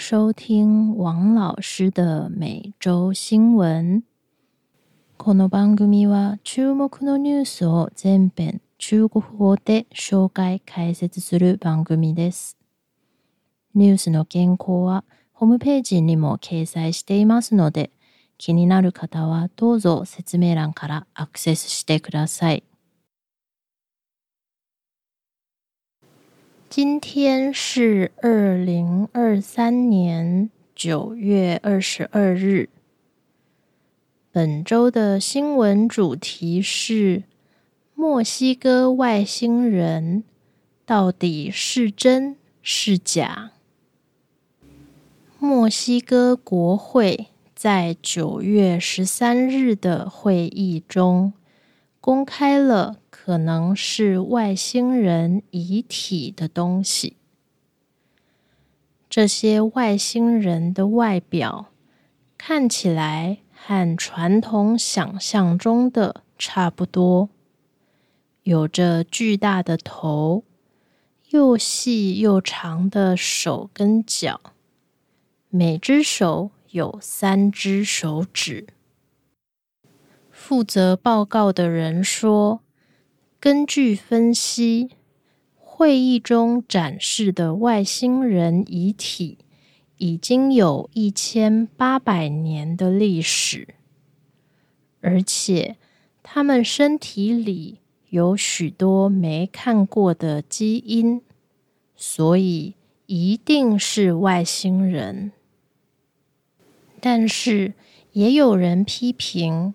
收听王老师的每周新闻。この番組は注目のニュースを全編中国語で紹介解説する番組です。ニュースの原稿はホームページにも掲載していますので、気になる方はどうぞ説明欄からアクセスしてください。今天是二零二三年九月二十二日。本周的新闻主题是：墨西哥外星人到底是真是假？墨西哥国会在九月十三日的会议中公开了。可能是外星人遗体的东西。这些外星人的外表看起来和传统想象中的差不多，有着巨大的头，又细又长的手跟脚，每只手有三只手指。负责报告的人说。根据分析，会议中展示的外星人遗体已经有一千八百年的历史，而且他们身体里有许多没看过的基因，所以一定是外星人。但是也有人批评。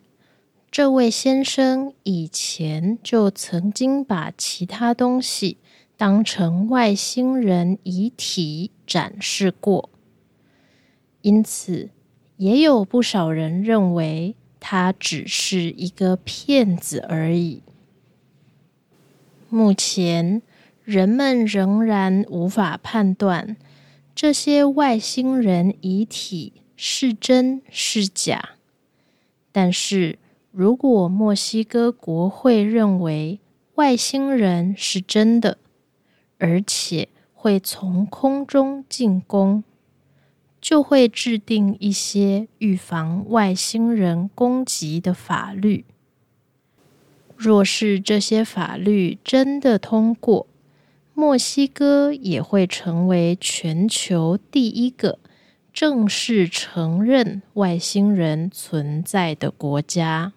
这位先生以前就曾经把其他东西当成外星人遗体展示过，因此也有不少人认为他只是一个骗子而已。目前，人们仍然无法判断这些外星人遗体是真是假，但是。如果墨西哥国会认为外星人是真的，而且会从空中进攻，就会制定一些预防外星人攻击的法律。若是这些法律真的通过，墨西哥也会成为全球第一个正式承认外星人存在的国家。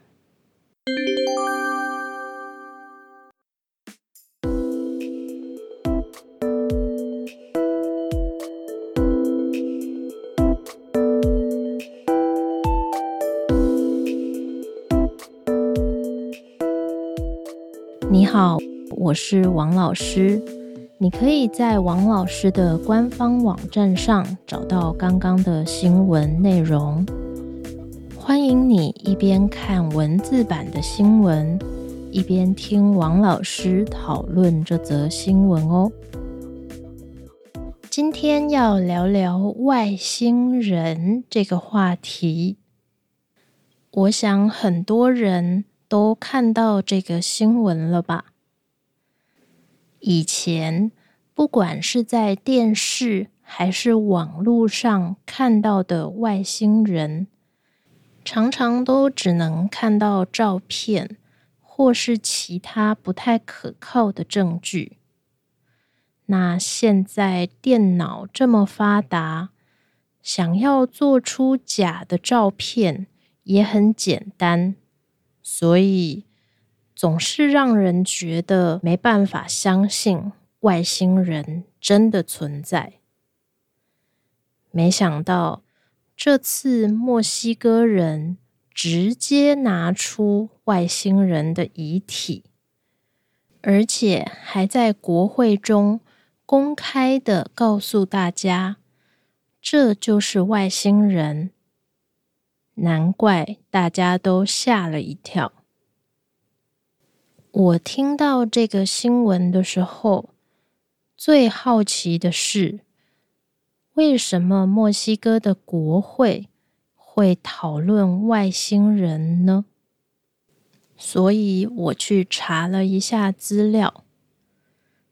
你好，我是王老师。你可以在王老师的官方网站上找到刚刚的新闻内容。欢迎你一边看文字版的新闻，一边听王老师讨论这则新闻哦。今天要聊聊外星人这个话题。我想很多人都看到这个新闻了吧？以前不管是在电视还是网络上看到的外星人。常常都只能看到照片，或是其他不太可靠的证据。那现在电脑这么发达，想要做出假的照片也很简单，所以总是让人觉得没办法相信外星人真的存在。没想到。这次墨西哥人直接拿出外星人的遗体，而且还在国会中公开的告诉大家，这就是外星人。难怪大家都吓了一跳。我听到这个新闻的时候，最好奇的是。为什么墨西哥的国会会讨论外星人呢？所以我去查了一下资料，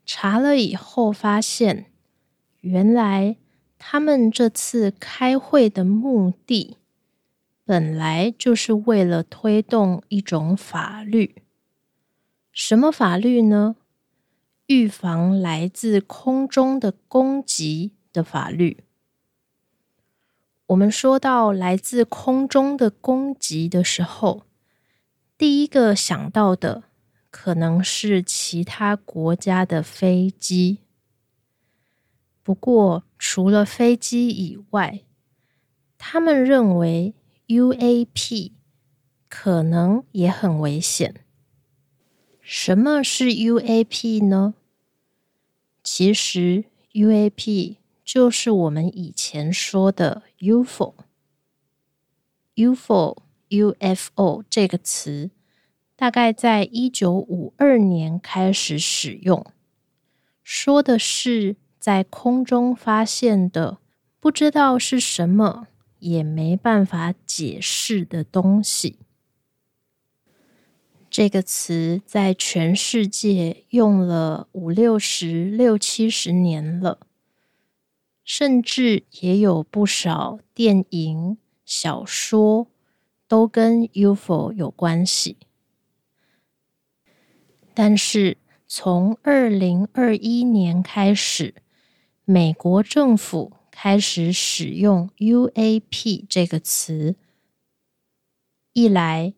查了以后发现，原来他们这次开会的目的，本来就是为了推动一种法律。什么法律呢？预防来自空中的攻击的法律。我们说到来自空中的攻击的时候，第一个想到的可能是其他国家的飞机。不过，除了飞机以外，他们认为 UAP 可能也很危险。什么是 UAP 呢？其实 UAP。就是我们以前说的 UFO，UFO，UFO 这个词，大概在一九五二年开始使用，说的是在空中发现的不知道是什么，也没办法解释的东西。这个词在全世界用了五六十、六七十年了。甚至也有不少电影、小说都跟 UFO 有关系。但是从二零二一年开始，美国政府开始使用 UAP 这个词。一来，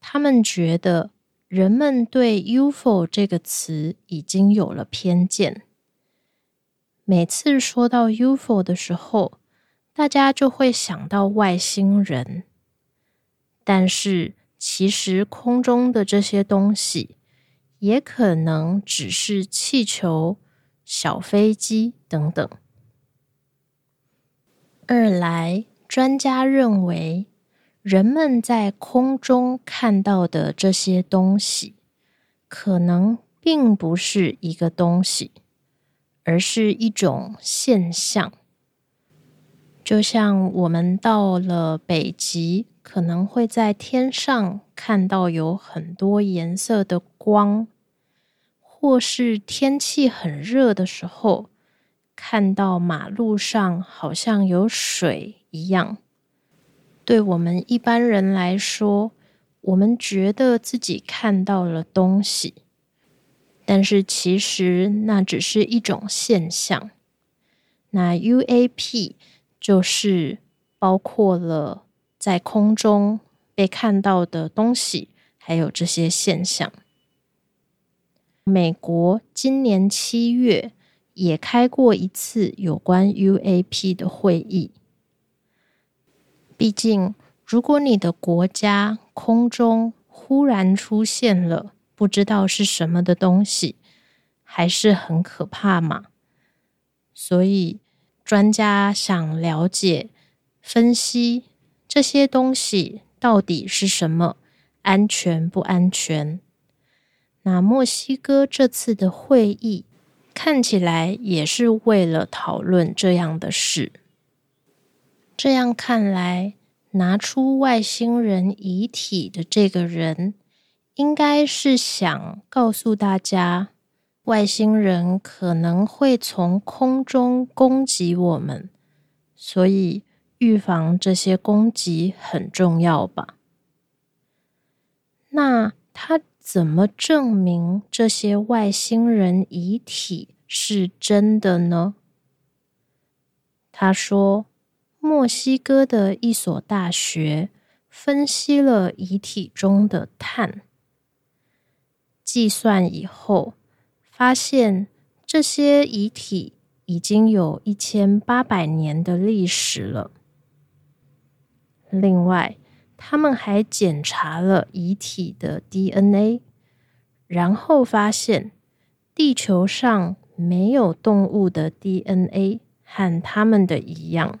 他们觉得人们对 UFO 这个词已经有了偏见。每次说到 UFO 的时候，大家就会想到外星人。但是，其实空中的这些东西也可能只是气球、小飞机等等。二来，专家认为，人们在空中看到的这些东西，可能并不是一个东西。而是一种现象，就像我们到了北极，可能会在天上看到有很多颜色的光，或是天气很热的时候，看到马路上好像有水一样。对我们一般人来说，我们觉得自己看到了东西。但是其实那只是一种现象。那 UAP 就是包括了在空中被看到的东西，还有这些现象。美国今年七月也开过一次有关 UAP 的会议。毕竟，如果你的国家空中忽然出现了，不知道是什么的东西，还是很可怕嘛。所以专家想了解、分析这些东西到底是什么，安全不安全？那墨西哥这次的会议看起来也是为了讨论这样的事。这样看来，拿出外星人遗体的这个人。应该是想告诉大家，外星人可能会从空中攻击我们，所以预防这些攻击很重要吧？那他怎么证明这些外星人遗体是真的呢？他说，墨西哥的一所大学分析了遗体中的碳。计算以后，发现这些遗体已经有一千八百年的历史了。另外，他们还检查了遗体的 DNA，然后发现地球上没有动物的 DNA 和他们的一样，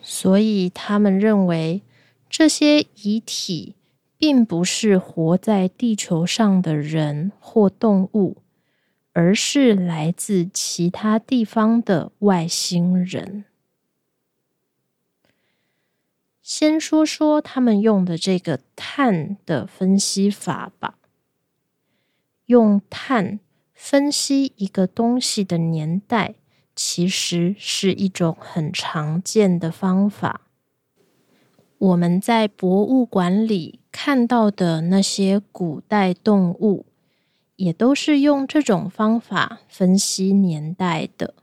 所以他们认为这些遗体。并不是活在地球上的人或动物，而是来自其他地方的外星人。先说说他们用的这个碳的分析法吧。用碳分析一个东西的年代，其实是一种很常见的方法。我们在博物馆里看到的那些古代动物，也都是用这种方法分析年代的。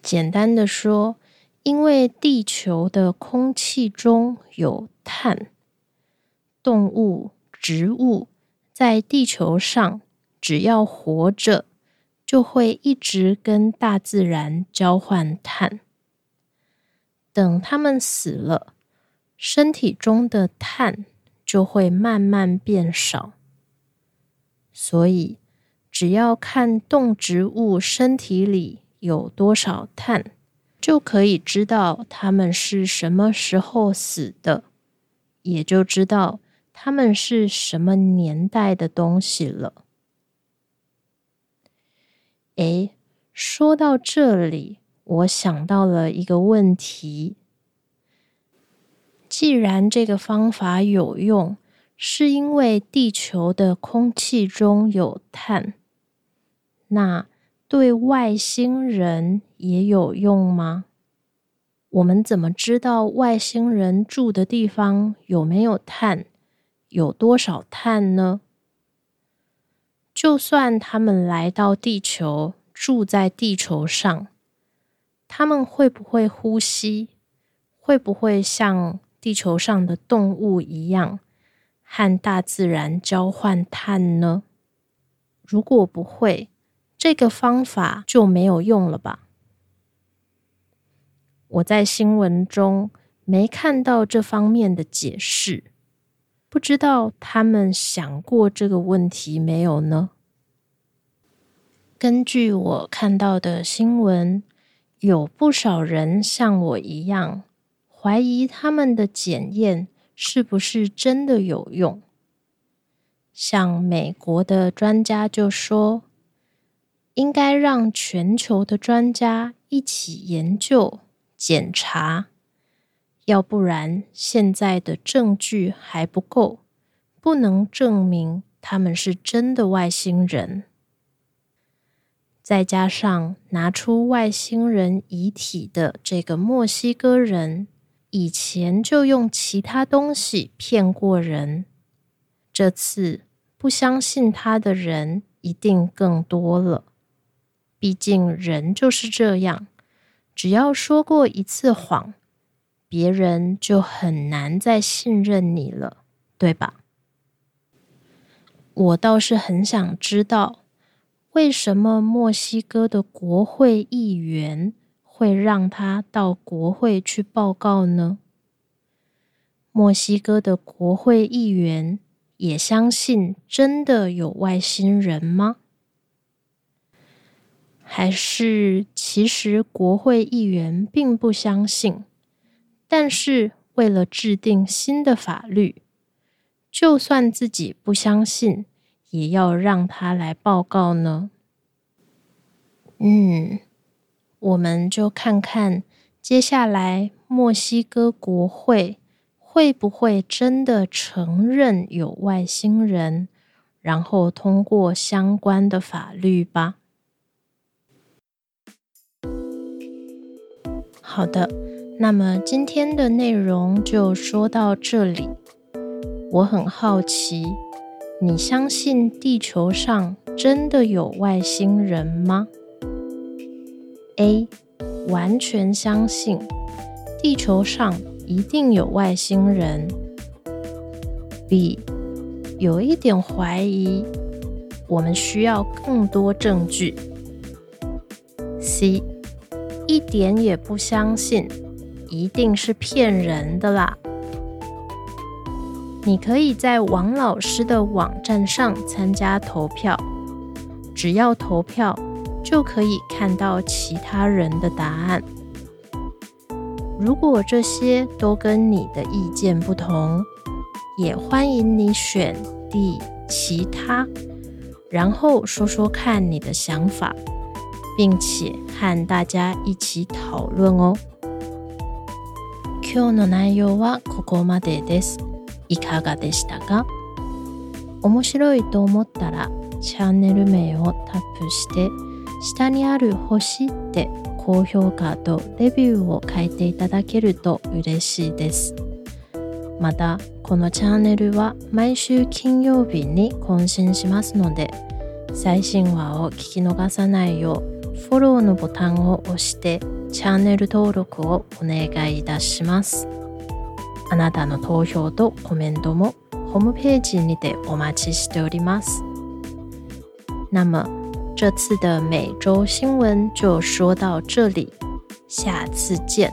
简单的说，因为地球的空气中有碳，动物、植物在地球上只要活着。就会一直跟大自然交换碳。等他们死了，身体中的碳就会慢慢变少。所以，只要看动植物身体里有多少碳，就可以知道它们是什么时候死的，也就知道它们是什么年代的东西了。诶，说到这里，我想到了一个问题：既然这个方法有用，是因为地球的空气中有碳，那对外星人也有用吗？我们怎么知道外星人住的地方有没有碳，有多少碳呢？就算他们来到地球，住在地球上，他们会不会呼吸？会不会像地球上的动物一样，和大自然交换碳呢？如果不会，这个方法就没有用了吧？我在新闻中没看到这方面的解释。不知道他们想过这个问题没有呢？根据我看到的新闻，有不少人像我一样怀疑他们的检验是不是真的有用。像美国的专家就说，应该让全球的专家一起研究检查。要不然，现在的证据还不够，不能证明他们是真的外星人。再加上拿出外星人遗体的这个墨西哥人，以前就用其他东西骗过人，这次不相信他的人一定更多了。毕竟人就是这样，只要说过一次谎。别人就很难再信任你了，对吧？我倒是很想知道，为什么墨西哥的国会议员会让他到国会去报告呢？墨西哥的国会议员也相信真的有外星人吗？还是其实国会议员并不相信？但是，为了制定新的法律，就算自己不相信，也要让他来报告呢。嗯，我们就看看接下来墨西哥国会会不会真的承认有外星人，然后通过相关的法律吧。好的。那么今天的内容就说到这里。我很好奇，你相信地球上真的有外星人吗？A. 完全相信，地球上一定有外星人。B. 有一点怀疑，我们需要更多证据。C. 一点也不相信。一定是骗人的啦！你可以在王老师的网站上参加投票，只要投票就可以看到其他人的答案。如果这些都跟你的意见不同，也欢迎你选 D 其他，然后说说看你的想法，并且和大家一起讨论哦。今日の内容はここまでです。いかがでしたか面白いと思ったらチャンネル名をタップして 下にある星で高評価とレビューを書いていただけると嬉しいです。また、このチャンネルは毎週金曜日に更新しますので、最新話を聞き逃さないよう、フォローのボタンを押してチャンネル登録をお願いいたします。あなたの投票とコメントもホームページにてお待ちしております。那么这次的每周新闻就说到这里，下次见。